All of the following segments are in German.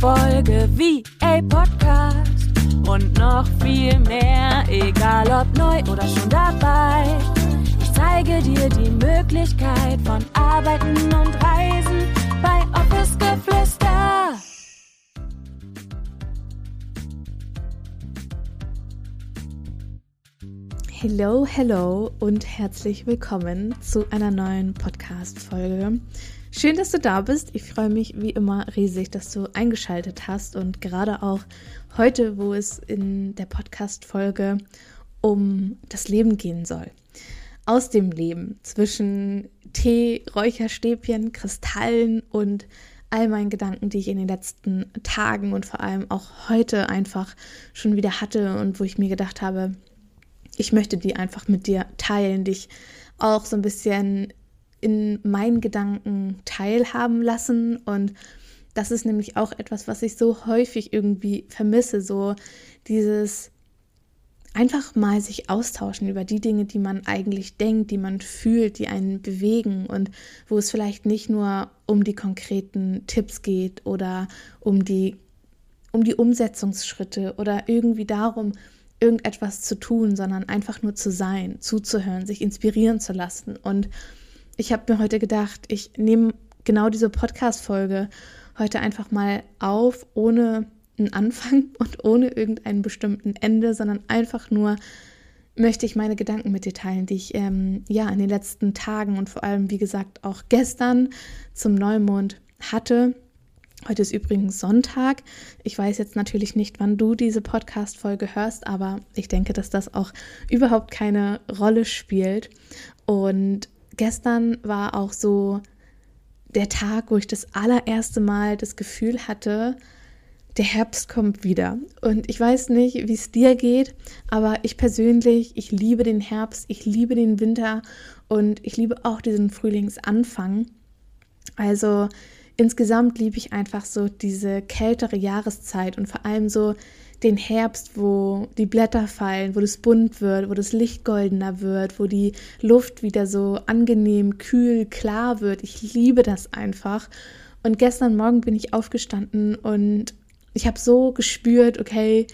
Folge wie a Podcast und noch viel mehr, egal ob neu oder schon dabei. Ich zeige dir die Möglichkeit von Arbeiten und Reisen bei Office Geflüster. Hello, hello und herzlich willkommen zu einer neuen Podcast-Folge. Schön, dass du da bist. Ich freue mich wie immer riesig, dass du eingeschaltet hast und gerade auch heute, wo es in der Podcast-Folge um das Leben gehen soll. Aus dem Leben zwischen Tee, Räucherstäbchen, Kristallen und all meinen Gedanken, die ich in den letzten Tagen und vor allem auch heute einfach schon wieder hatte und wo ich mir gedacht habe, ich möchte die einfach mit dir teilen, dich auch so ein bisschen in meinen Gedanken teilhaben lassen. Und das ist nämlich auch etwas, was ich so häufig irgendwie vermisse, so dieses einfach mal sich austauschen über die Dinge, die man eigentlich denkt, die man fühlt, die einen bewegen und wo es vielleicht nicht nur um die konkreten Tipps geht oder um die um die Umsetzungsschritte oder irgendwie darum, irgendetwas zu tun, sondern einfach nur zu sein, zuzuhören, sich inspirieren zu lassen und ich habe mir heute gedacht, ich nehme genau diese Podcast-Folge heute einfach mal auf, ohne einen Anfang und ohne irgendeinen bestimmten Ende, sondern einfach nur möchte ich meine Gedanken mit dir teilen, die ich ähm, ja in den letzten Tagen und vor allem, wie gesagt, auch gestern zum Neumond hatte. Heute ist übrigens Sonntag. Ich weiß jetzt natürlich nicht, wann du diese Podcast-Folge hörst, aber ich denke, dass das auch überhaupt keine Rolle spielt. Und gestern war auch so der Tag, wo ich das allererste Mal das Gefühl hatte, der Herbst kommt wieder. Und ich weiß nicht, wie es dir geht, aber ich persönlich, ich liebe den Herbst, ich liebe den Winter und ich liebe auch diesen Frühlingsanfang. Also insgesamt liebe ich einfach so diese kältere Jahreszeit und vor allem so den Herbst, wo die Blätter fallen, wo das bunt wird, wo das Licht goldener wird, wo die Luft wieder so angenehm, kühl, klar wird. Ich liebe das einfach. Und gestern Morgen bin ich aufgestanden und ich habe so gespürt, okay,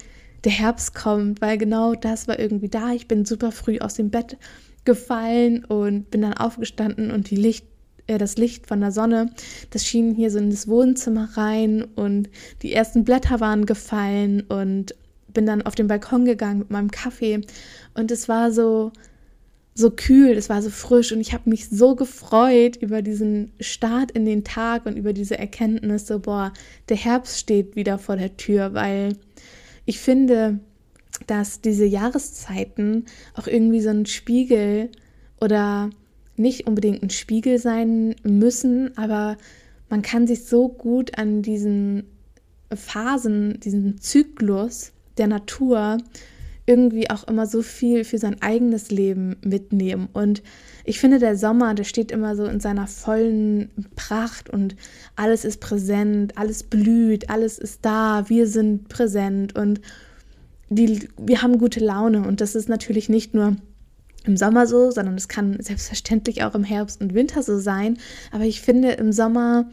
der Herbst kommt, weil genau das war irgendwie da. Ich bin super früh aus dem Bett gefallen und bin dann aufgestanden und die Licht äh, das Licht von der Sonne, das schien hier so in das Wohnzimmer rein und die ersten Blätter waren gefallen und bin dann auf den Balkon gegangen mit meinem Kaffee. Und es war so so kühl, es war so frisch und ich habe mich so gefreut über diesen Start in den Tag und über diese Erkenntnis, so boah, der Herbst steht wieder vor der Tür, weil ich finde, dass diese Jahreszeiten auch irgendwie so ein Spiegel oder nicht unbedingt ein Spiegel sein müssen, aber man kann sich so gut an diesen Phasen, diesen Zyklus der Natur irgendwie auch immer so viel für sein eigenes Leben mitnehmen. Und ich finde, der Sommer, der steht immer so in seiner vollen Pracht und alles ist präsent, alles blüht, alles ist da, wir sind präsent und die, wir haben gute Laune. Und das ist natürlich nicht nur im Sommer so, sondern es kann selbstverständlich auch im Herbst und Winter so sein. Aber ich finde, im Sommer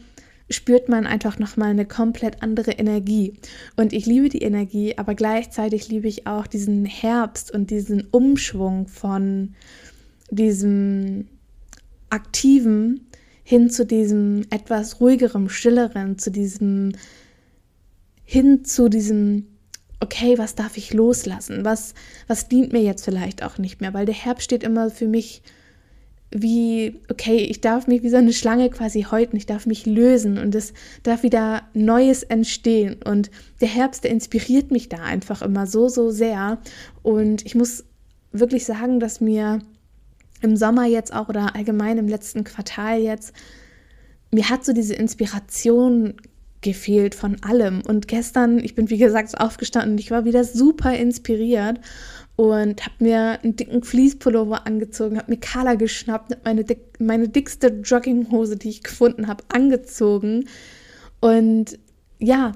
spürt man einfach nochmal eine komplett andere Energie. Und ich liebe die Energie, aber gleichzeitig liebe ich auch diesen Herbst und diesen Umschwung von diesem aktiven hin zu diesem etwas ruhigeren, stilleren, zu diesem hin zu diesem okay, was darf ich loslassen? Was, was dient mir jetzt vielleicht auch nicht mehr? Weil der Herbst steht immer für mich wie, okay, ich darf mich wie so eine Schlange quasi häuten, ich darf mich lösen und es darf wieder Neues entstehen. Und der Herbst, der inspiriert mich da einfach immer so, so sehr. Und ich muss wirklich sagen, dass mir im Sommer jetzt auch oder allgemein im letzten Quartal jetzt, mir hat so diese Inspiration gefehlt von allem. Und gestern, ich bin wie gesagt aufgestanden und ich war wieder super inspiriert und habe mir einen dicken Fließpullover angezogen, habe mir Kala geschnappt, meine, dick, meine dickste Jogginghose, die ich gefunden habe, angezogen und ja,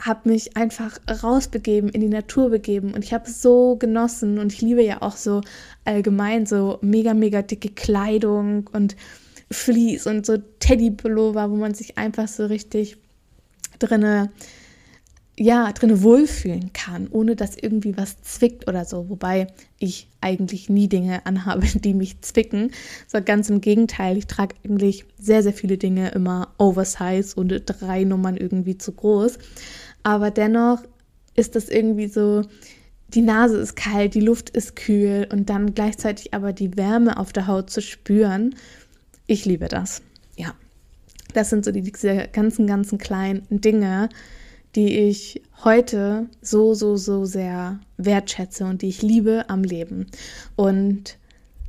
habe mich einfach rausbegeben, in die Natur begeben und ich habe es so genossen und ich liebe ja auch so allgemein so mega, mega dicke Kleidung und Fleece und so Teddypullover, wo man sich einfach so richtig drinne ja, drin wohlfühlen kann, ohne dass irgendwie was zwickt oder so. Wobei ich eigentlich nie Dinge anhabe, die mich zwicken. So ganz im Gegenteil, ich trage eigentlich sehr, sehr viele Dinge immer oversize und drei Nummern irgendwie zu groß. Aber dennoch ist das irgendwie so, die Nase ist kalt, die Luft ist kühl und dann gleichzeitig aber die Wärme auf der Haut zu spüren. Ich liebe das. Ja, das sind so die, diese ganzen, ganzen kleinen Dinge, die ich heute so, so, so sehr wertschätze und die ich liebe am Leben. Und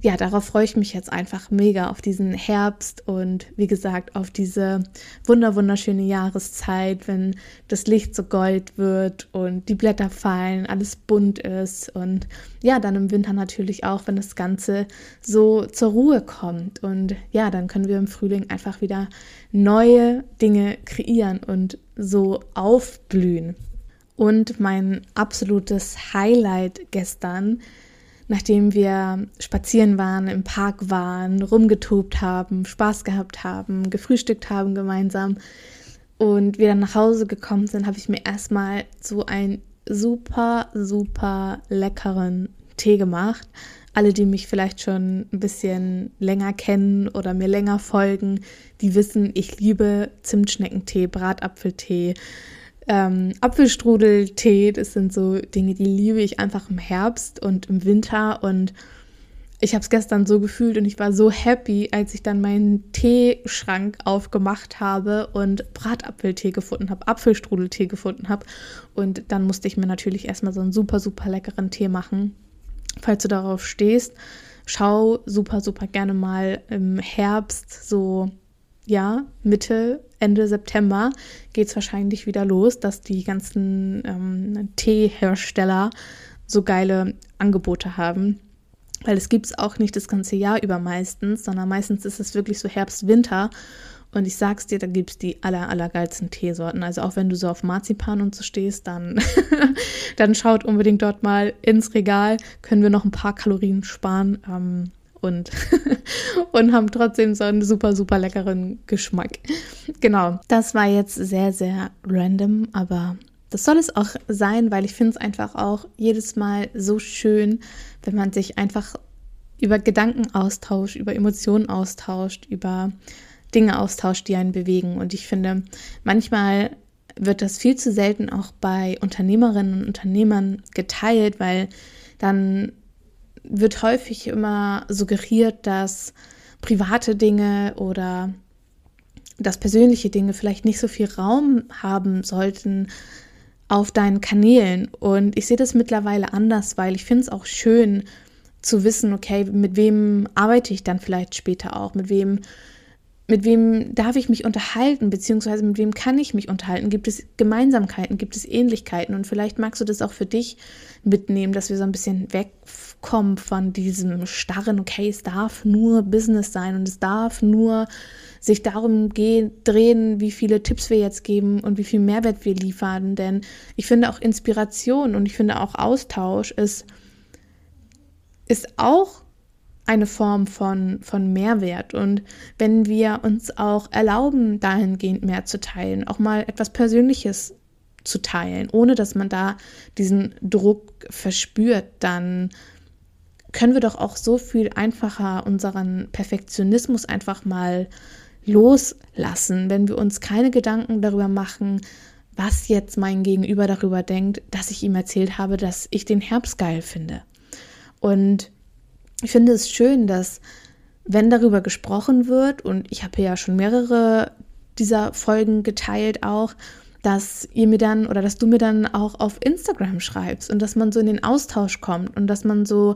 ja, darauf freue ich mich jetzt einfach mega auf diesen Herbst und wie gesagt auf diese wunder wunderschöne Jahreszeit, wenn das Licht so gold wird und die Blätter fallen, alles bunt ist und ja, dann im Winter natürlich auch, wenn das Ganze so zur Ruhe kommt und ja, dann können wir im Frühling einfach wieder neue Dinge kreieren und so aufblühen. Und mein absolutes Highlight gestern nachdem wir spazieren waren, im Park waren, rumgetobt haben, Spaß gehabt haben, gefrühstückt haben gemeinsam und wir dann nach Hause gekommen sind, habe ich mir erstmal so einen super, super leckeren Tee gemacht. Alle, die mich vielleicht schon ein bisschen länger kennen oder mir länger folgen, die wissen, ich liebe Zimtschneckentee, Bratapfeltee, ähm, Apfelstrudeltee, das sind so Dinge, die liebe ich einfach im Herbst und im Winter. Und ich habe es gestern so gefühlt und ich war so happy, als ich dann meinen Teeschrank aufgemacht habe und Bratapfeltee gefunden habe, Apfelstrudeltee gefunden habe. Und dann musste ich mir natürlich erstmal so einen super, super leckeren Tee machen. Falls du darauf stehst, schau super, super gerne mal im Herbst so ja, Mitte, Ende September geht es wahrscheinlich wieder los, dass die ganzen ähm, Teehersteller so geile Angebote haben. Weil es gibt es auch nicht das ganze Jahr über meistens, sondern meistens ist es wirklich so Herbst, Winter. Und ich sag's dir, da gibt es die aller, allergeilsten Teesorten. Also auch wenn du so auf Marzipan und so stehst, dann, dann schaut unbedingt dort mal ins Regal. Können wir noch ein paar Kalorien sparen. Ähm, und, und haben trotzdem so einen super, super leckeren Geschmack. Genau, das war jetzt sehr, sehr random, aber das soll es auch sein, weil ich finde es einfach auch jedes Mal so schön, wenn man sich einfach über Gedanken austauscht, über Emotionen austauscht, über Dinge austauscht, die einen bewegen. Und ich finde, manchmal wird das viel zu selten auch bei Unternehmerinnen und Unternehmern geteilt, weil dann wird häufig immer suggeriert, dass private Dinge oder dass persönliche Dinge vielleicht nicht so viel Raum haben sollten auf deinen Kanälen. Und ich sehe das mittlerweile anders, weil ich finde es auch schön zu wissen, okay, mit wem arbeite ich dann vielleicht später auch, mit wem mit wem darf ich mich unterhalten, beziehungsweise mit wem kann ich mich unterhalten? Gibt es Gemeinsamkeiten, gibt es Ähnlichkeiten? Und vielleicht magst du das auch für dich mitnehmen, dass wir so ein bisschen wegkommen von diesem starren, okay, es darf nur Business sein und es darf nur sich darum gehen, drehen, wie viele Tipps wir jetzt geben und wie viel Mehrwert wir liefern. Denn ich finde auch Inspiration und ich finde auch Austausch ist, ist auch eine Form von, von Mehrwert. Und wenn wir uns auch erlauben, dahingehend mehr zu teilen, auch mal etwas Persönliches zu teilen, ohne dass man da diesen Druck verspürt, dann können wir doch auch so viel einfacher unseren Perfektionismus einfach mal loslassen, wenn wir uns keine Gedanken darüber machen, was jetzt mein Gegenüber darüber denkt, dass ich ihm erzählt habe, dass ich den Herbst geil finde. Und ich finde es schön, dass wenn darüber gesprochen wird, und ich habe ja schon mehrere dieser Folgen geteilt auch, dass ihr mir dann oder dass du mir dann auch auf Instagram schreibst und dass man so in den Austausch kommt und dass man so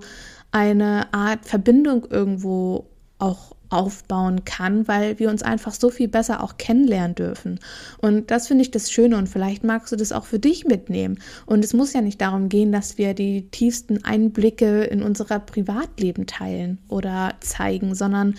eine Art Verbindung irgendwo auch aufbauen kann, weil wir uns einfach so viel besser auch kennenlernen dürfen. Und das finde ich das Schöne und vielleicht magst du das auch für dich mitnehmen. Und es muss ja nicht darum gehen, dass wir die tiefsten Einblicke in unser Privatleben teilen oder zeigen, sondern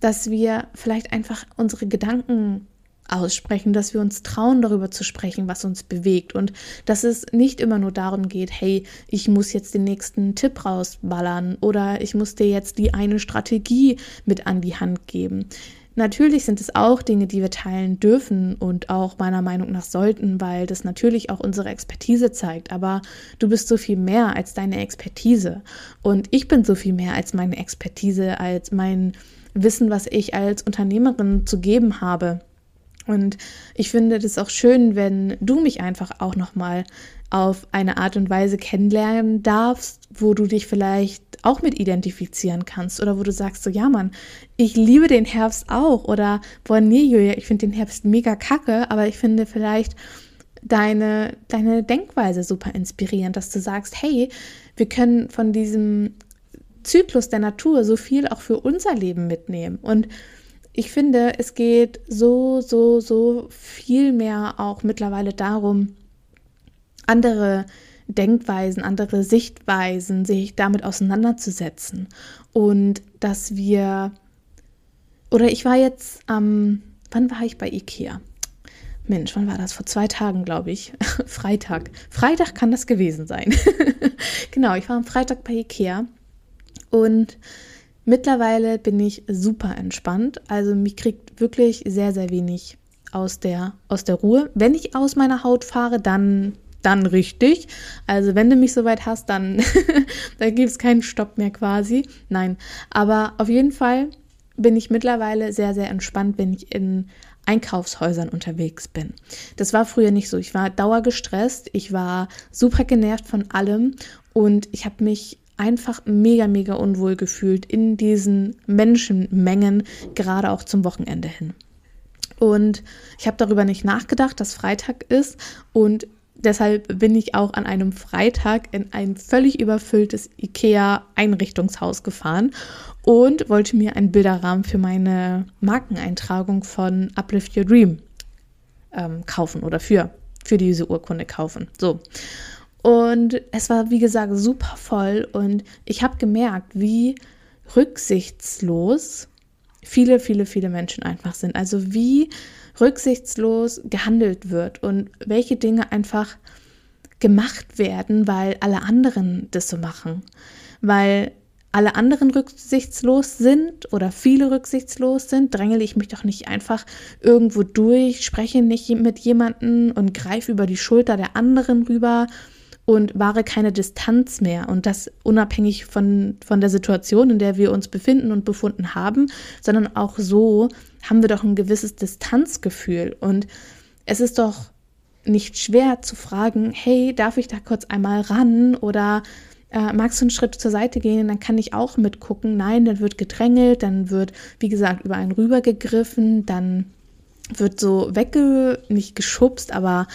dass wir vielleicht einfach unsere Gedanken aussprechen, dass wir uns trauen, darüber zu sprechen, was uns bewegt und dass es nicht immer nur darum geht, hey, ich muss jetzt den nächsten Tipp rausballern oder ich muss dir jetzt die eine Strategie mit an die Hand geben. Natürlich sind es auch Dinge, die wir teilen dürfen und auch meiner Meinung nach sollten, weil das natürlich auch unsere Expertise zeigt. Aber du bist so viel mehr als deine Expertise. Und ich bin so viel mehr als meine Expertise, als mein Wissen, was ich als Unternehmerin zu geben habe. Und ich finde das auch schön, wenn du mich einfach auch nochmal auf eine Art und Weise kennenlernen darfst, wo du dich vielleicht auch mit identifizieren kannst oder wo du sagst so, ja Mann, ich liebe den Herbst auch oder boah nee Julia, ich finde den Herbst mega kacke, aber ich finde vielleicht deine, deine Denkweise super inspirierend, dass du sagst, hey, wir können von diesem Zyklus der Natur so viel auch für unser Leben mitnehmen. Und ich finde, es geht so, so, so viel mehr auch mittlerweile darum, andere Denkweisen, andere Sichtweisen, sich damit auseinanderzusetzen. Und dass wir, oder ich war jetzt am, ähm, wann war ich bei Ikea? Mensch, wann war das? Vor zwei Tagen, glaube ich. Freitag. Freitag kann das gewesen sein. genau, ich war am Freitag bei Ikea und mittlerweile bin ich super entspannt. Also mich kriegt wirklich sehr, sehr wenig aus der, aus der Ruhe. Wenn ich aus meiner Haut fahre, dann dann richtig. Also wenn du mich soweit hast, dann, dann gibt es keinen Stopp mehr quasi. Nein, aber auf jeden Fall bin ich mittlerweile sehr, sehr entspannt, wenn ich in Einkaufshäusern unterwegs bin. Das war früher nicht so. Ich war dauergestresst, ich war super genervt von allem und ich habe mich einfach mega, mega unwohl gefühlt in diesen Menschenmengen, gerade auch zum Wochenende hin. Und ich habe darüber nicht nachgedacht, dass Freitag ist und Deshalb bin ich auch an einem Freitag in ein völlig überfülltes IKEA-Einrichtungshaus gefahren und wollte mir einen Bilderrahmen für meine Markeneintragung von Uplift Your Dream ähm, kaufen oder für, für diese Urkunde kaufen. So. Und es war, wie gesagt, super voll und ich habe gemerkt, wie rücksichtslos viele, viele, viele Menschen einfach sind. Also wie rücksichtslos gehandelt wird und welche Dinge einfach gemacht werden, weil alle anderen das so machen. Weil alle anderen rücksichtslos sind oder viele rücksichtslos sind, drängele ich mich doch nicht einfach irgendwo durch, spreche nicht mit jemandem und greife über die Schulter der anderen rüber und wahre keine Distanz mehr. Und das unabhängig von, von der Situation, in der wir uns befinden und befunden haben, sondern auch so haben wir doch ein gewisses Distanzgefühl. Und es ist doch nicht schwer zu fragen, hey, darf ich da kurz einmal ran oder äh, magst du einen Schritt zur Seite gehen, dann kann ich auch mitgucken. Nein, dann wird gedrängelt, dann wird, wie gesagt, über einen rübergegriffen, dann wird so wegge, nicht geschubst, aber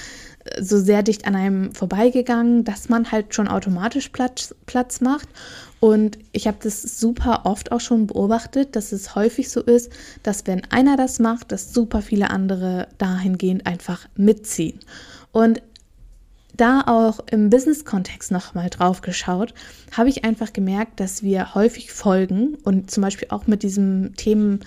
so sehr dicht an einem vorbeigegangen, dass man halt schon automatisch Platz, Platz macht. Und ich habe das super oft auch schon beobachtet, dass es häufig so ist, dass wenn einer das macht, dass super viele andere dahingehend einfach mitziehen. Und da auch im Business-Kontext nochmal drauf geschaut, habe ich einfach gemerkt, dass wir häufig folgen und zum Beispiel auch mit diesen Themen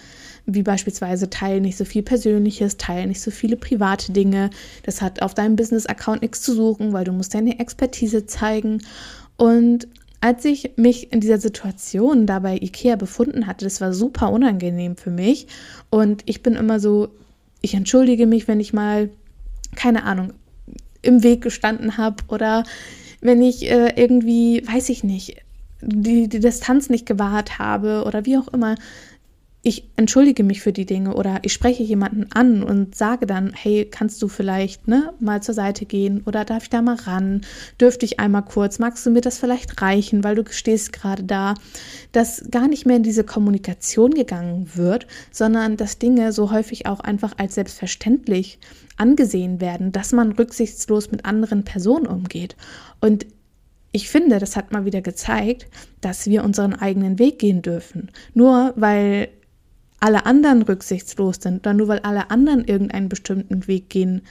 wie beispielsweise teile nicht so viel Persönliches, teile nicht so viele private Dinge. Das hat auf deinem Business-Account nichts zu suchen, weil du musst deine Expertise zeigen. Und als ich mich in dieser Situation da bei Ikea befunden hatte, das war super unangenehm für mich. Und ich bin immer so, ich entschuldige mich, wenn ich mal, keine Ahnung, im Weg gestanden habe oder wenn ich äh, irgendwie, weiß ich nicht, die, die Distanz nicht gewahrt habe oder wie auch immer ich entschuldige mich für die Dinge oder ich spreche jemanden an und sage dann, hey, kannst du vielleicht ne, mal zur Seite gehen oder darf ich da mal ran? Dürfte ich einmal kurz? Magst du mir das vielleicht reichen, weil du stehst gerade da? Dass gar nicht mehr in diese Kommunikation gegangen wird, sondern dass Dinge so häufig auch einfach als selbstverständlich angesehen werden, dass man rücksichtslos mit anderen Personen umgeht. Und ich finde, das hat mal wieder gezeigt, dass wir unseren eigenen Weg gehen dürfen. Nur weil alle anderen rücksichtslos sind oder nur weil alle anderen irgendeinen bestimmten Weg gehen,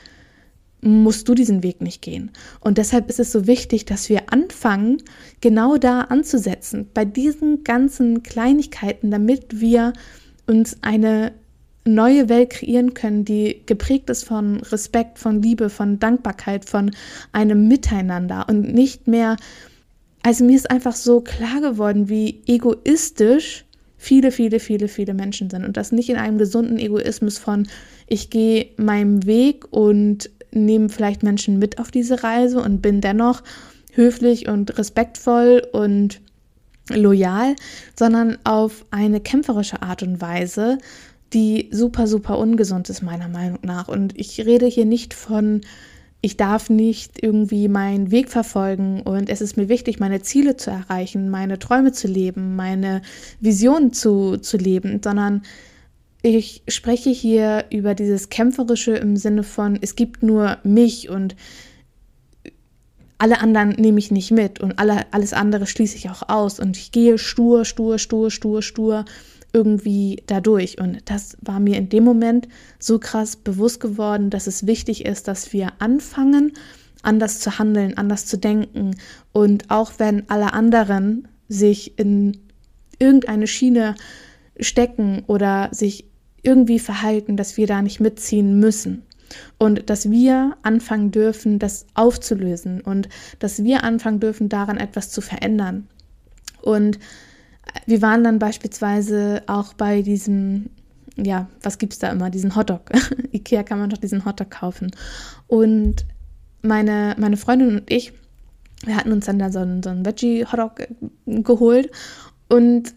musst du diesen Weg nicht gehen. Und deshalb ist es so wichtig, dass wir anfangen, genau da anzusetzen, bei diesen ganzen Kleinigkeiten, damit wir uns eine neue Welt kreieren können, die geprägt ist von Respekt, von Liebe, von Dankbarkeit, von einem Miteinander und nicht mehr, also mir ist einfach so klar geworden, wie egoistisch viele, viele, viele, viele Menschen sind und das nicht in einem gesunden Egoismus von, ich gehe meinem Weg und nehme vielleicht Menschen mit auf diese Reise und bin dennoch höflich und respektvoll und loyal, sondern auf eine kämpferische Art und Weise, die super, super ungesund ist, meiner Meinung nach. Und ich rede hier nicht von, ich darf nicht irgendwie meinen Weg verfolgen und es ist mir wichtig, meine Ziele zu erreichen, meine Träume zu leben, meine Visionen zu, zu leben, sondern ich spreche hier über dieses Kämpferische im Sinne von, es gibt nur mich und alle anderen nehme ich nicht mit und alle, alles andere schließe ich auch aus und ich gehe stur, stur, stur, stur, stur irgendwie dadurch. Und das war mir in dem Moment so krass bewusst geworden, dass es wichtig ist, dass wir anfangen, anders zu handeln, anders zu denken. Und auch wenn alle anderen sich in irgendeine Schiene stecken oder sich irgendwie verhalten, dass wir da nicht mitziehen müssen. Und dass wir anfangen dürfen, das aufzulösen und dass wir anfangen dürfen, daran etwas zu verändern. Und wir waren dann beispielsweise auch bei diesem, ja, was gibt es da immer, diesen Hotdog. Ikea kann man doch diesen Hotdog kaufen. Und meine, meine Freundin und ich, wir hatten uns dann da so einen, so einen Veggie-Hotdog geholt und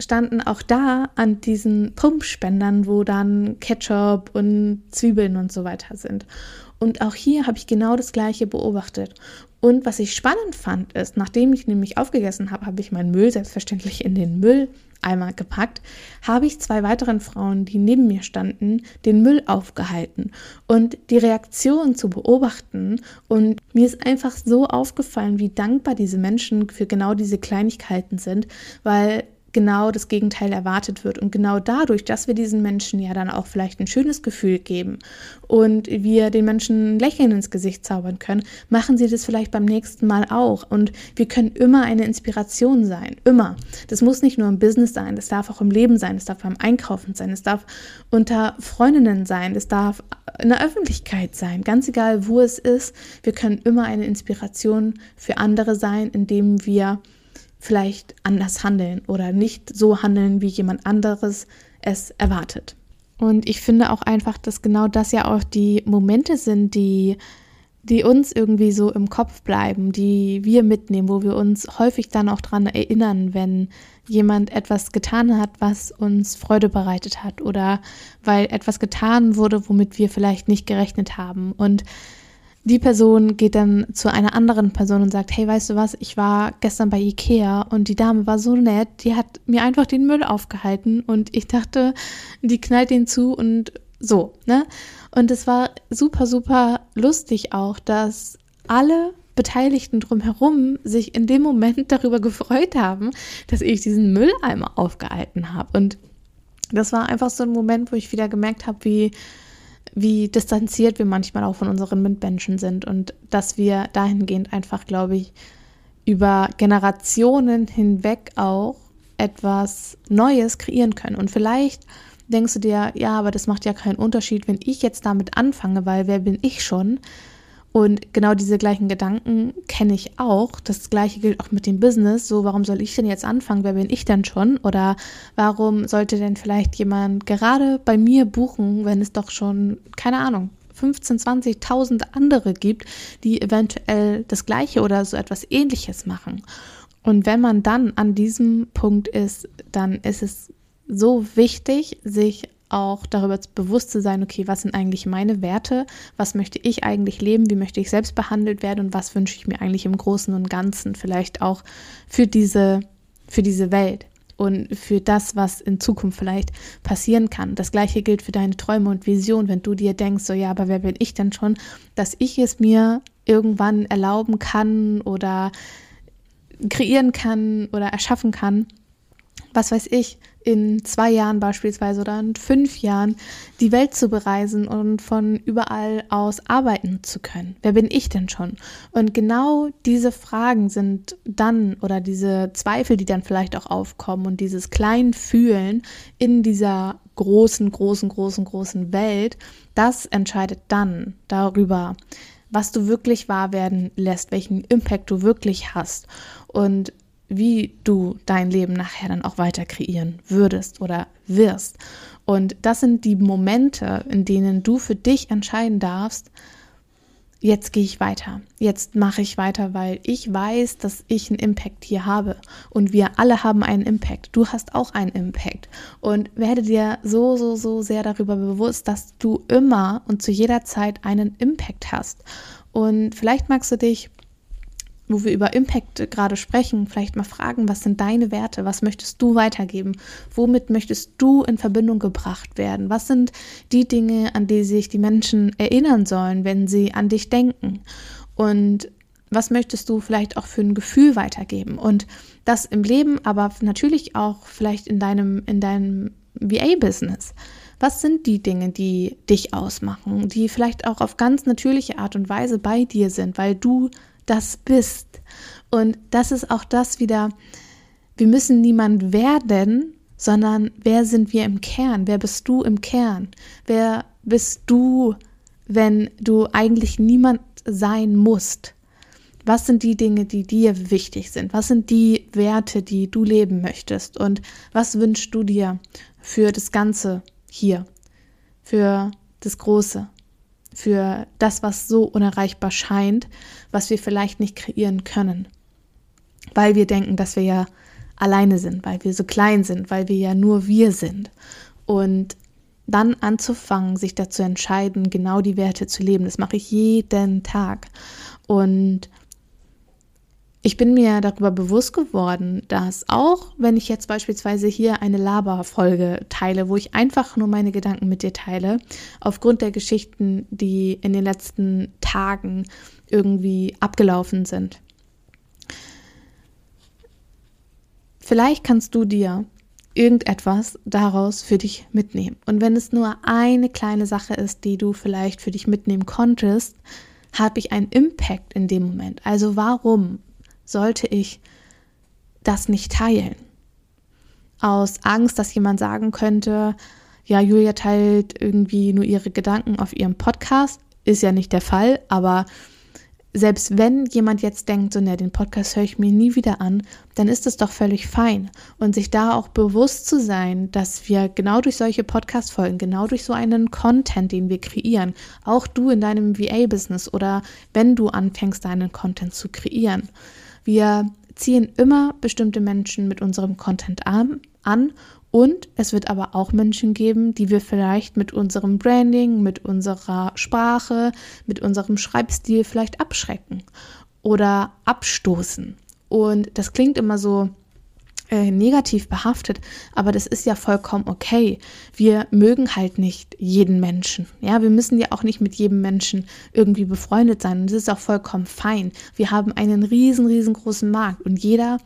standen auch da an diesen Pumpspendern, wo dann Ketchup und Zwiebeln und so weiter sind. Und auch hier habe ich genau das Gleiche beobachtet. Und was ich spannend fand, ist, nachdem ich nämlich aufgegessen habe, habe ich meinen Müll selbstverständlich in den Mülleimer gepackt, habe ich zwei weiteren Frauen, die neben mir standen, den Müll aufgehalten und die Reaktion zu beobachten. Und mir ist einfach so aufgefallen, wie dankbar diese Menschen für genau diese Kleinigkeiten sind, weil genau das Gegenteil erwartet wird. Und genau dadurch, dass wir diesen Menschen ja dann auch vielleicht ein schönes Gefühl geben und wir den Menschen ein Lächeln ins Gesicht zaubern können, machen sie das vielleicht beim nächsten Mal auch. Und wir können immer eine Inspiration sein. Immer. Das muss nicht nur im Business sein, das darf auch im Leben sein, das darf beim Einkaufen sein, es darf unter Freundinnen sein, es darf in der Öffentlichkeit sein. Ganz egal, wo es ist, wir können immer eine Inspiration für andere sein, indem wir vielleicht anders handeln oder nicht so handeln, wie jemand anderes es erwartet. Und ich finde auch einfach, dass genau das ja auch die Momente sind, die, die uns irgendwie so im Kopf bleiben, die wir mitnehmen, wo wir uns häufig dann auch daran erinnern, wenn jemand etwas getan hat, was uns Freude bereitet hat oder weil etwas getan wurde, womit wir vielleicht nicht gerechnet haben. Und die Person geht dann zu einer anderen Person und sagt, hey, weißt du was, ich war gestern bei Ikea und die Dame war so nett, die hat mir einfach den Müll aufgehalten und ich dachte, die knallt den zu und so, ne? Und es war super, super lustig auch, dass alle Beteiligten drumherum sich in dem Moment darüber gefreut haben, dass ich diesen Mülleimer aufgehalten habe. Und das war einfach so ein Moment, wo ich wieder gemerkt habe, wie wie distanziert wir manchmal auch von unseren Mitmenschen sind und dass wir dahingehend einfach, glaube ich, über Generationen hinweg auch etwas Neues kreieren können. Und vielleicht denkst du dir, ja, aber das macht ja keinen Unterschied, wenn ich jetzt damit anfange, weil wer bin ich schon? Und genau diese gleichen Gedanken kenne ich auch. Das gleiche gilt auch mit dem Business. So, warum soll ich denn jetzt anfangen? Wer bin ich denn schon? Oder warum sollte denn vielleicht jemand gerade bei mir buchen, wenn es doch schon, keine Ahnung, 15, 20.000 andere gibt, die eventuell das gleiche oder so etwas ähnliches machen? Und wenn man dann an diesem Punkt ist, dann ist es so wichtig, sich auch darüber bewusst zu sein, okay, was sind eigentlich meine Werte, was möchte ich eigentlich leben, wie möchte ich selbst behandelt werden? Und was wünsche ich mir eigentlich im Großen und Ganzen? Vielleicht auch für diese, für diese Welt und für das, was in Zukunft vielleicht passieren kann. Das gleiche gilt für deine Träume und Visionen, wenn du dir denkst, so ja, aber wer bin ich denn schon, dass ich es mir irgendwann erlauben kann oder kreieren kann oder erschaffen kann, was weiß ich, in zwei Jahren beispielsweise oder in fünf Jahren die Welt zu bereisen und von überall aus arbeiten zu können. Wer bin ich denn schon? Und genau diese Fragen sind dann oder diese Zweifel, die dann vielleicht auch aufkommen und dieses Kleinfühlen in dieser großen, großen, großen, großen Welt, das entscheidet dann darüber, was du wirklich wahr werden lässt, welchen Impact du wirklich hast. Und wie du dein Leben nachher dann auch weiter kreieren würdest oder wirst. Und das sind die Momente, in denen du für dich entscheiden darfst, jetzt gehe ich weiter, jetzt mache ich weiter, weil ich weiß, dass ich einen Impact hier habe und wir alle haben einen Impact. Du hast auch einen Impact und werde dir so, so, so sehr darüber bewusst, dass du immer und zu jeder Zeit einen Impact hast. Und vielleicht magst du dich wo wir über Impact gerade sprechen, vielleicht mal fragen, was sind deine Werte, was möchtest du weitergeben, womit möchtest du in Verbindung gebracht werden, was sind die Dinge, an die sich die Menschen erinnern sollen, wenn sie an dich denken? Und was möchtest du vielleicht auch für ein Gefühl weitergeben? Und das im Leben, aber natürlich auch vielleicht in deinem, in deinem VA-Business. Was sind die Dinge, die dich ausmachen, die vielleicht auch auf ganz natürliche Art und Weise bei dir sind, weil du das bist. Und das ist auch das wieder, wir müssen niemand werden, sondern wer sind wir im Kern? Wer bist du im Kern? Wer bist du, wenn du eigentlich niemand sein musst? Was sind die Dinge, die dir wichtig sind? Was sind die Werte, die du leben möchtest? Und was wünschst du dir für das Ganze hier? Für das Große? Für das, was so unerreichbar scheint, was wir vielleicht nicht kreieren können, weil wir denken, dass wir ja alleine sind, weil wir so klein sind, weil wir ja nur wir sind. Und dann anzufangen, sich dazu entscheiden, genau die Werte zu leben, das mache ich jeden Tag. Und ich bin mir darüber bewusst geworden, dass auch wenn ich jetzt beispielsweise hier eine Laberfolge teile, wo ich einfach nur meine Gedanken mit dir teile, aufgrund der Geschichten, die in den letzten Tagen irgendwie abgelaufen sind. Vielleicht kannst du dir irgendetwas daraus für dich mitnehmen. Und wenn es nur eine kleine Sache ist, die du vielleicht für dich mitnehmen konntest, habe ich einen Impact in dem Moment. Also warum sollte ich das nicht teilen? Aus Angst, dass jemand sagen könnte, ja, Julia teilt irgendwie nur ihre Gedanken auf ihrem Podcast. Ist ja nicht der Fall, aber selbst wenn jemand jetzt denkt, so, ne, den Podcast höre ich mir nie wieder an, dann ist es doch völlig fein. Und sich da auch bewusst zu sein, dass wir genau durch solche Podcast-Folgen, genau durch so einen Content, den wir kreieren, auch du in deinem VA-Business oder wenn du anfängst, deinen Content zu kreieren, wir ziehen immer bestimmte Menschen mit unserem Content an, an und es wird aber auch Menschen geben, die wir vielleicht mit unserem Branding, mit unserer Sprache, mit unserem Schreibstil vielleicht abschrecken oder abstoßen. Und das klingt immer so äh, negativ behaftet, aber das ist ja vollkommen okay. Wir mögen halt nicht jeden Menschen. Ja, wir müssen ja auch nicht mit jedem Menschen irgendwie befreundet sein und das ist auch vollkommen fein. Wir haben einen riesen, riesengroßen Markt und jeder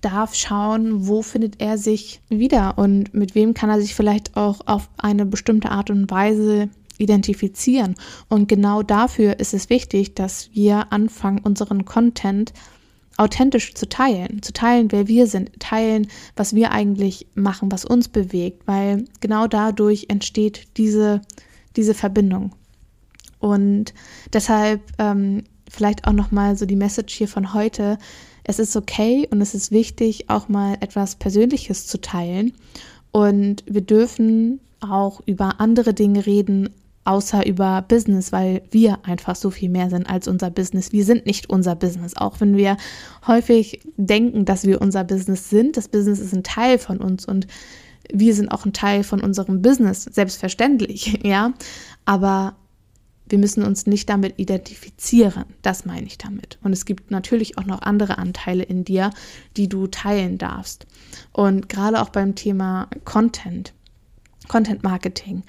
darf schauen, wo findet er sich wieder und mit wem kann er sich vielleicht auch auf eine bestimmte Art und Weise identifizieren. Und genau dafür ist es wichtig, dass wir anfangen, unseren Content authentisch zu teilen, zu teilen, wer wir sind, teilen, was wir eigentlich machen, was uns bewegt, weil genau dadurch entsteht diese, diese Verbindung. Und deshalb ähm, vielleicht auch nochmal so die Message hier von heute. Es ist okay und es ist wichtig, auch mal etwas Persönliches zu teilen. Und wir dürfen auch über andere Dinge reden, außer über Business, weil wir einfach so viel mehr sind als unser Business. Wir sind nicht unser Business, auch wenn wir häufig denken, dass wir unser Business sind. Das Business ist ein Teil von uns und wir sind auch ein Teil von unserem Business, selbstverständlich, ja. Aber wir müssen uns nicht damit identifizieren. Das meine ich damit. Und es gibt natürlich auch noch andere Anteile in dir, die du teilen darfst. Und gerade auch beim Thema Content, Content Marketing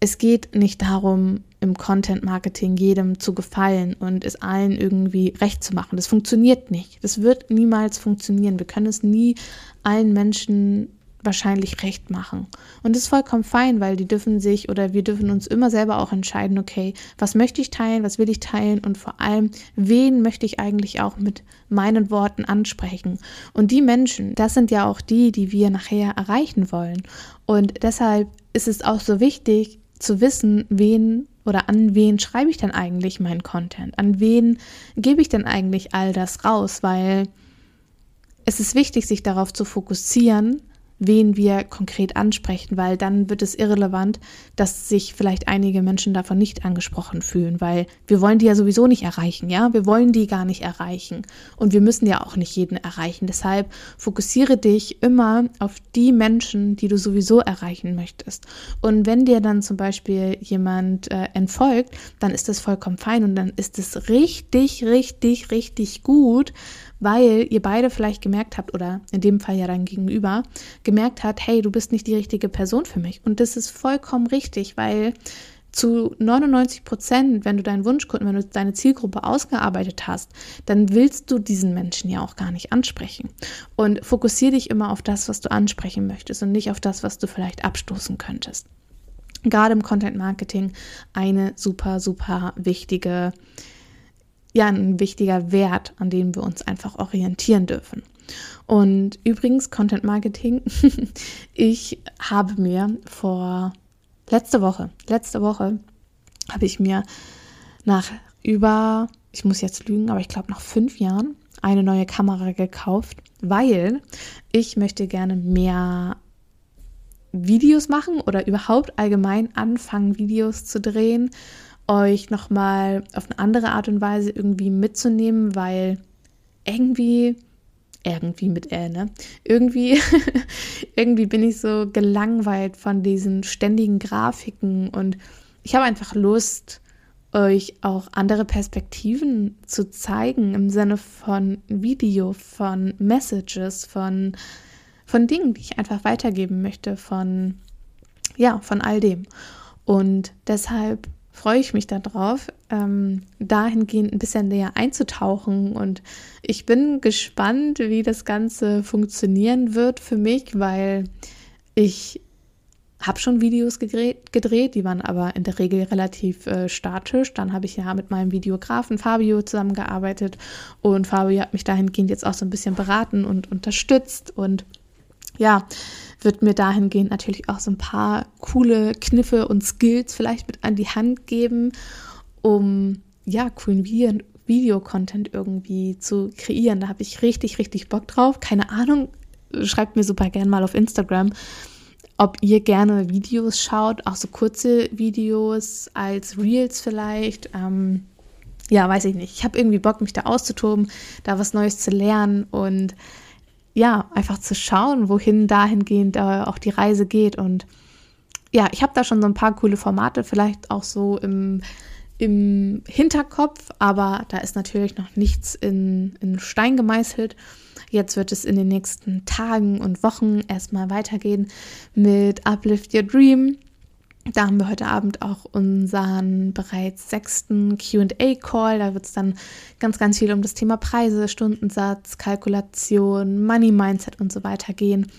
es geht nicht darum, im Content Marketing jedem zu gefallen und es allen irgendwie recht zu machen. Das funktioniert nicht. Das wird niemals funktionieren. Wir können es nie allen Menschen wahrscheinlich recht machen. Und das ist vollkommen fein, weil die dürfen sich oder wir dürfen uns immer selber auch entscheiden, okay, was möchte ich teilen, was will ich teilen und vor allem, wen möchte ich eigentlich auch mit meinen Worten ansprechen. Und die Menschen, das sind ja auch die, die wir nachher erreichen wollen. Und deshalb ist es auch so wichtig, zu wissen, wen oder an wen schreibe ich denn eigentlich meinen Content? An wen gebe ich denn eigentlich all das raus? Weil es ist wichtig, sich darauf zu fokussieren, wen wir konkret ansprechen, weil dann wird es irrelevant, dass sich vielleicht einige Menschen davon nicht angesprochen fühlen, weil wir wollen die ja sowieso nicht erreichen, ja? Wir wollen die gar nicht erreichen und wir müssen ja auch nicht jeden erreichen. Deshalb fokussiere dich immer auf die Menschen, die du sowieso erreichen möchtest. Und wenn dir dann zum Beispiel jemand äh, entfolgt, dann ist das vollkommen fein und dann ist es richtig, richtig, richtig gut, weil ihr beide vielleicht gemerkt habt, oder in dem Fall ja dein Gegenüber, gemerkt hat, hey, du bist nicht die richtige Person für mich. Und das ist vollkommen richtig, weil zu 99 Prozent, wenn du deinen Wunschkunden, wenn du deine Zielgruppe ausgearbeitet hast, dann willst du diesen Menschen ja auch gar nicht ansprechen. Und fokussiere dich immer auf das, was du ansprechen möchtest und nicht auf das, was du vielleicht abstoßen könntest. Gerade im Content Marketing eine super, super wichtige ja ein wichtiger Wert, an dem wir uns einfach orientieren dürfen. Und übrigens, Content Marketing, ich habe mir vor letzte Woche, letzte Woche habe ich mir nach über, ich muss jetzt lügen, aber ich glaube nach fünf Jahren eine neue Kamera gekauft, weil ich möchte gerne mehr Videos machen oder überhaupt allgemein anfangen, Videos zu drehen euch nochmal auf eine andere Art und Weise irgendwie mitzunehmen, weil irgendwie, irgendwie mit L, ne? Irgendwie, irgendwie bin ich so gelangweilt von diesen ständigen Grafiken und ich habe einfach Lust, euch auch andere Perspektiven zu zeigen im Sinne von Video, von Messages, von, von Dingen, die ich einfach weitergeben möchte, von, ja, von all dem. Und deshalb freue ich mich darauf, ähm, dahingehend ein bisschen näher einzutauchen. Und ich bin gespannt, wie das Ganze funktionieren wird für mich, weil ich habe schon Videos gedreht, gedreht, die waren aber in der Regel relativ äh, statisch. Dann habe ich ja mit meinem Videografen Fabio zusammengearbeitet und Fabio hat mich dahingehend jetzt auch so ein bisschen beraten und unterstützt und ja, wird mir dahingehend natürlich auch so ein paar coole Kniffe und Skills vielleicht mit an die Hand geben, um ja, coolen Video Videocontent irgendwie zu kreieren. Da habe ich richtig, richtig Bock drauf. Keine Ahnung, schreibt mir super gerne mal auf Instagram, ob ihr gerne Videos schaut, auch so kurze Videos als Reels vielleicht. Ähm, ja, weiß ich nicht. Ich habe irgendwie Bock, mich da auszutoben, da was Neues zu lernen und ja, einfach zu schauen, wohin dahingehend äh, auch die Reise geht. Und ja, ich habe da schon so ein paar coole Formate, vielleicht auch so im, im Hinterkopf, aber da ist natürlich noch nichts in, in Stein gemeißelt. Jetzt wird es in den nächsten Tagen und Wochen erstmal weitergehen mit Uplift Your Dream. Da haben wir heute Abend auch unseren bereits sechsten QA-Call. Da wird es dann ganz, ganz viel um das Thema Preise, Stundensatz, Kalkulation, Money Mindset und so weiter gehen.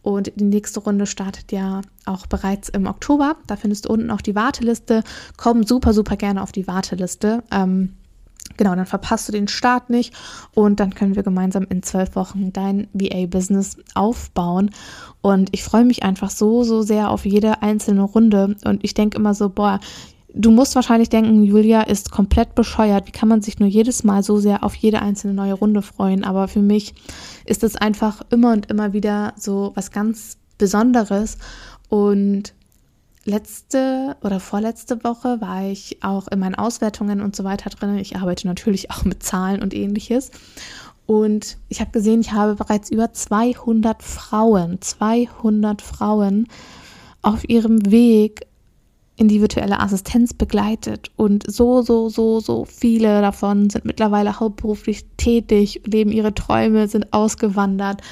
Und die nächste Runde startet ja auch bereits im Oktober. Da findest du unten auch die Warteliste. Komm super, super gerne auf die Warteliste. Ähm, Genau, dann verpasst du den Start nicht und dann können wir gemeinsam in zwölf Wochen dein VA-Business aufbauen. Und ich freue mich einfach so, so sehr auf jede einzelne Runde. Und ich denke immer so, boah, du musst wahrscheinlich denken, Julia ist komplett bescheuert. Wie kann man sich nur jedes Mal so sehr auf jede einzelne neue Runde freuen? Aber für mich ist es einfach immer und immer wieder so was ganz Besonderes. Und letzte oder vorletzte Woche war ich auch in meinen Auswertungen und so weiter drin. Ich arbeite natürlich auch mit Zahlen und ähnliches. Und ich habe gesehen, ich habe bereits über 200 Frauen, 200 Frauen auf ihrem Weg in die virtuelle Assistenz begleitet. Und so, so, so, so viele davon sind mittlerweile hauptberuflich tätig, leben ihre Träume, sind ausgewandert,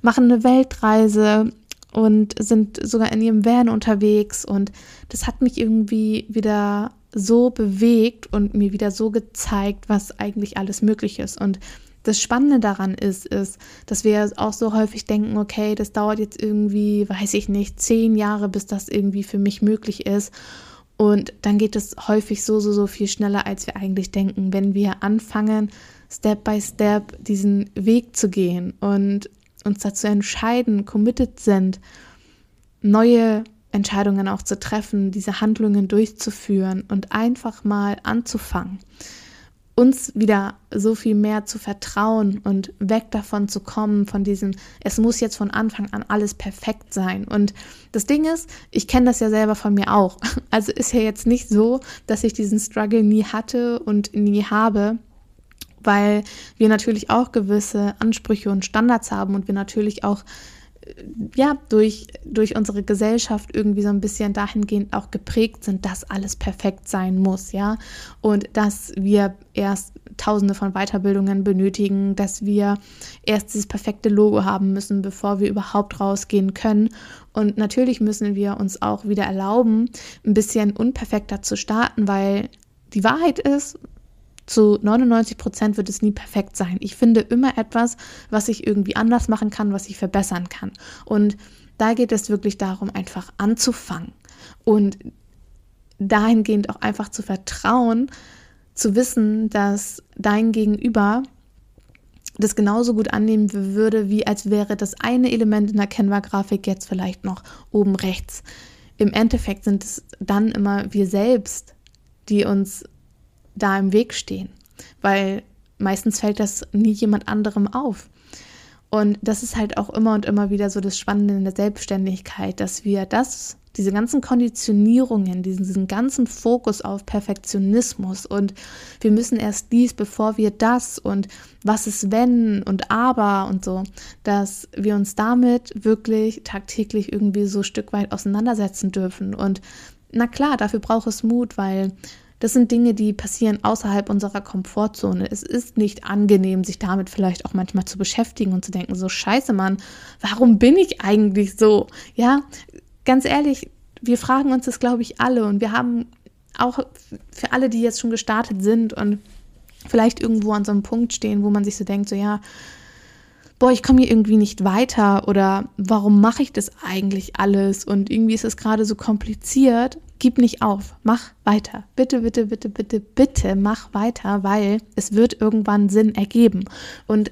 machen eine Weltreise, und sind sogar in ihrem Van unterwegs und das hat mich irgendwie wieder so bewegt und mir wieder so gezeigt, was eigentlich alles möglich ist und das Spannende daran ist, ist, dass wir auch so häufig denken, okay, das dauert jetzt irgendwie, weiß ich nicht, zehn Jahre, bis das irgendwie für mich möglich ist. Und dann geht es häufig so, so, so viel schneller, als wir eigentlich denken, wenn wir anfangen, Step by Step diesen Weg zu gehen und uns dazu entscheiden, committed sind, neue Entscheidungen auch zu treffen, diese Handlungen durchzuführen und einfach mal anzufangen. uns wieder so viel mehr zu vertrauen und weg davon zu kommen, von diesem, es muss jetzt von Anfang an alles perfekt sein. Und das Ding ist, ich kenne das ja selber von mir auch. Also ist ja jetzt nicht so, dass ich diesen Struggle nie hatte und nie habe, weil wir natürlich auch gewisse Ansprüche und Standards haben und wir natürlich auch ja, durch, durch unsere Gesellschaft irgendwie so ein bisschen dahingehend auch geprägt sind, dass alles perfekt sein muss, ja. Und dass wir erst tausende von Weiterbildungen benötigen, dass wir erst dieses perfekte Logo haben müssen, bevor wir überhaupt rausgehen können. Und natürlich müssen wir uns auch wieder erlauben, ein bisschen unperfekter zu starten, weil die Wahrheit ist, zu 99 Prozent wird es nie perfekt sein. Ich finde immer etwas, was ich irgendwie anders machen kann, was ich verbessern kann. Und da geht es wirklich darum, einfach anzufangen und dahingehend auch einfach zu vertrauen, zu wissen, dass dein Gegenüber das genauso gut annehmen würde, wie als wäre das eine Element in der Canva-Grafik jetzt vielleicht noch oben rechts. Im Endeffekt sind es dann immer wir selbst, die uns da im Weg stehen, weil meistens fällt das nie jemand anderem auf. Und das ist halt auch immer und immer wieder so das Spannende in der Selbstständigkeit, dass wir das, diese ganzen Konditionierungen, diesen, diesen ganzen Fokus auf Perfektionismus und wir müssen erst dies, bevor wir das und was ist wenn und aber und so, dass wir uns damit wirklich tagtäglich irgendwie so ein Stück weit auseinandersetzen dürfen. Und na klar, dafür braucht es Mut, weil das sind Dinge, die passieren außerhalb unserer Komfortzone. Es ist nicht angenehm, sich damit vielleicht auch manchmal zu beschäftigen und zu denken, so scheiße, Mann, warum bin ich eigentlich so? Ja, ganz ehrlich, wir fragen uns das, glaube ich, alle und wir haben auch für alle, die jetzt schon gestartet sind und vielleicht irgendwo an so einem Punkt stehen, wo man sich so denkt, so ja, boah, ich komme hier irgendwie nicht weiter oder warum mache ich das eigentlich alles und irgendwie ist es gerade so kompliziert, gib nicht auf, mach weiter. Bitte, bitte, bitte, bitte, bitte mach weiter, weil es wird irgendwann Sinn ergeben. Und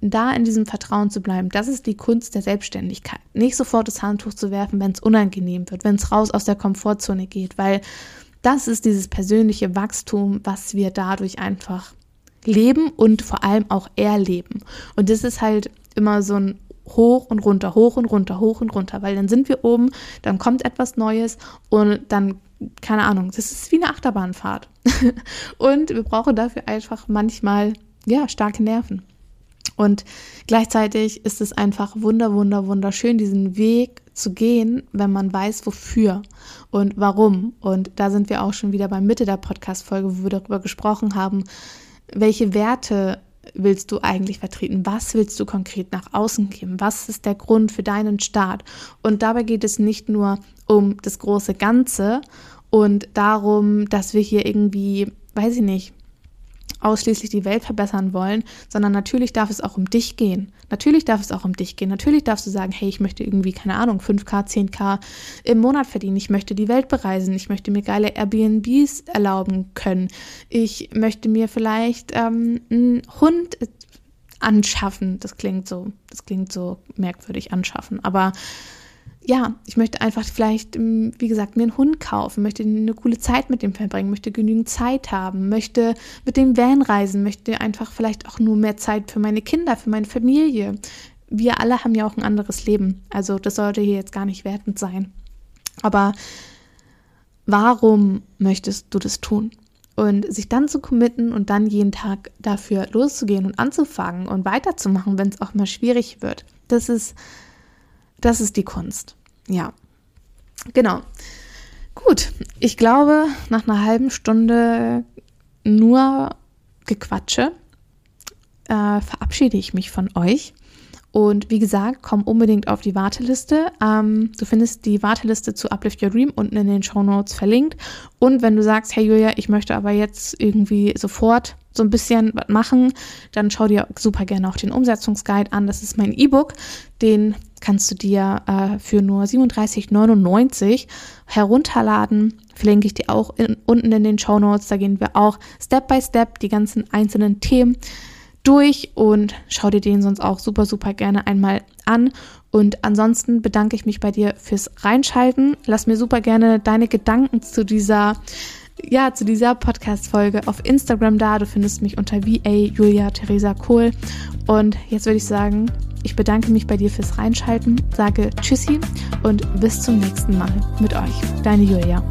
da in diesem Vertrauen zu bleiben, das ist die Kunst der Selbstständigkeit. Nicht sofort das Handtuch zu werfen, wenn es unangenehm wird, wenn es raus aus der Komfortzone geht, weil das ist dieses persönliche Wachstum, was wir dadurch einfach leben und vor allem auch erleben. Und das ist halt immer so ein hoch und runter, hoch und runter, hoch und runter, weil dann sind wir oben, dann kommt etwas Neues und dann, keine Ahnung, das ist wie eine Achterbahnfahrt. und wir brauchen dafür einfach manchmal, ja, starke Nerven. Und gleichzeitig ist es einfach wunder, wunder, wunderschön, diesen Weg zu gehen, wenn man weiß, wofür und warum. Und da sind wir auch schon wieder bei Mitte der Podcast-Folge, wo wir darüber gesprochen haben, welche Werte willst du eigentlich vertreten? Was willst du konkret nach außen geben? Was ist der Grund für deinen Start? Und dabei geht es nicht nur um das große Ganze und darum, dass wir hier irgendwie, weiß ich nicht, ausschließlich die Welt verbessern wollen, sondern natürlich darf es auch um dich gehen. Natürlich darf es auch um dich gehen. Natürlich darfst du sagen, hey, ich möchte irgendwie, keine Ahnung, 5K, 10K im Monat verdienen. Ich möchte die Welt bereisen. Ich möchte mir geile Airbnbs erlauben können. Ich möchte mir vielleicht ähm, einen Hund anschaffen. Das klingt so, das klingt so merkwürdig anschaffen, aber ja, ich möchte einfach vielleicht, ähm, wie gesagt, mir einen Hund kaufen, möchte eine coole Zeit mit dem verbringen, möchte genügend Zeit haben, möchte mit dem Van reisen, möchte einfach vielleicht auch nur mehr Zeit für meine Kinder, für meine Familie. Wir alle haben ja auch ein anderes Leben. Also das sollte hier jetzt gar nicht wertend sein. Aber warum möchtest du das tun? Und sich dann zu committen und dann jeden Tag dafür loszugehen und anzufangen und weiterzumachen, wenn es auch mal schwierig wird. Das ist das ist die Kunst. Ja, genau. Gut, ich glaube, nach einer halben Stunde nur Gequatsche äh, verabschiede ich mich von euch. Und wie gesagt, komm unbedingt auf die Warteliste. Ähm, du findest die Warteliste zu Uplift Your Dream unten in den Show Notes verlinkt. Und wenn du sagst, hey Julia, ich möchte aber jetzt irgendwie sofort so ein bisschen was machen, dann schau dir super gerne auch den Umsetzungsguide an. Das ist mein E-Book. Den kannst du dir äh, für nur 37,99 herunterladen. Verlinke ich dir auch in, unten in den Show Notes. Da gehen wir auch Step by Step die ganzen einzelnen Themen durch und schau dir den sonst auch super, super gerne einmal an. Und ansonsten bedanke ich mich bei dir fürs Reinschalten. Lass mir super gerne deine Gedanken zu dieser ja, zu dieser Podcast-Folge auf Instagram da. Du findest mich unter VA Julia Theresa Kohl. Und jetzt würde ich sagen, ich bedanke mich bei dir fürs Reinschalten, sage Tschüssi und bis zum nächsten Mal mit euch. Deine Julia.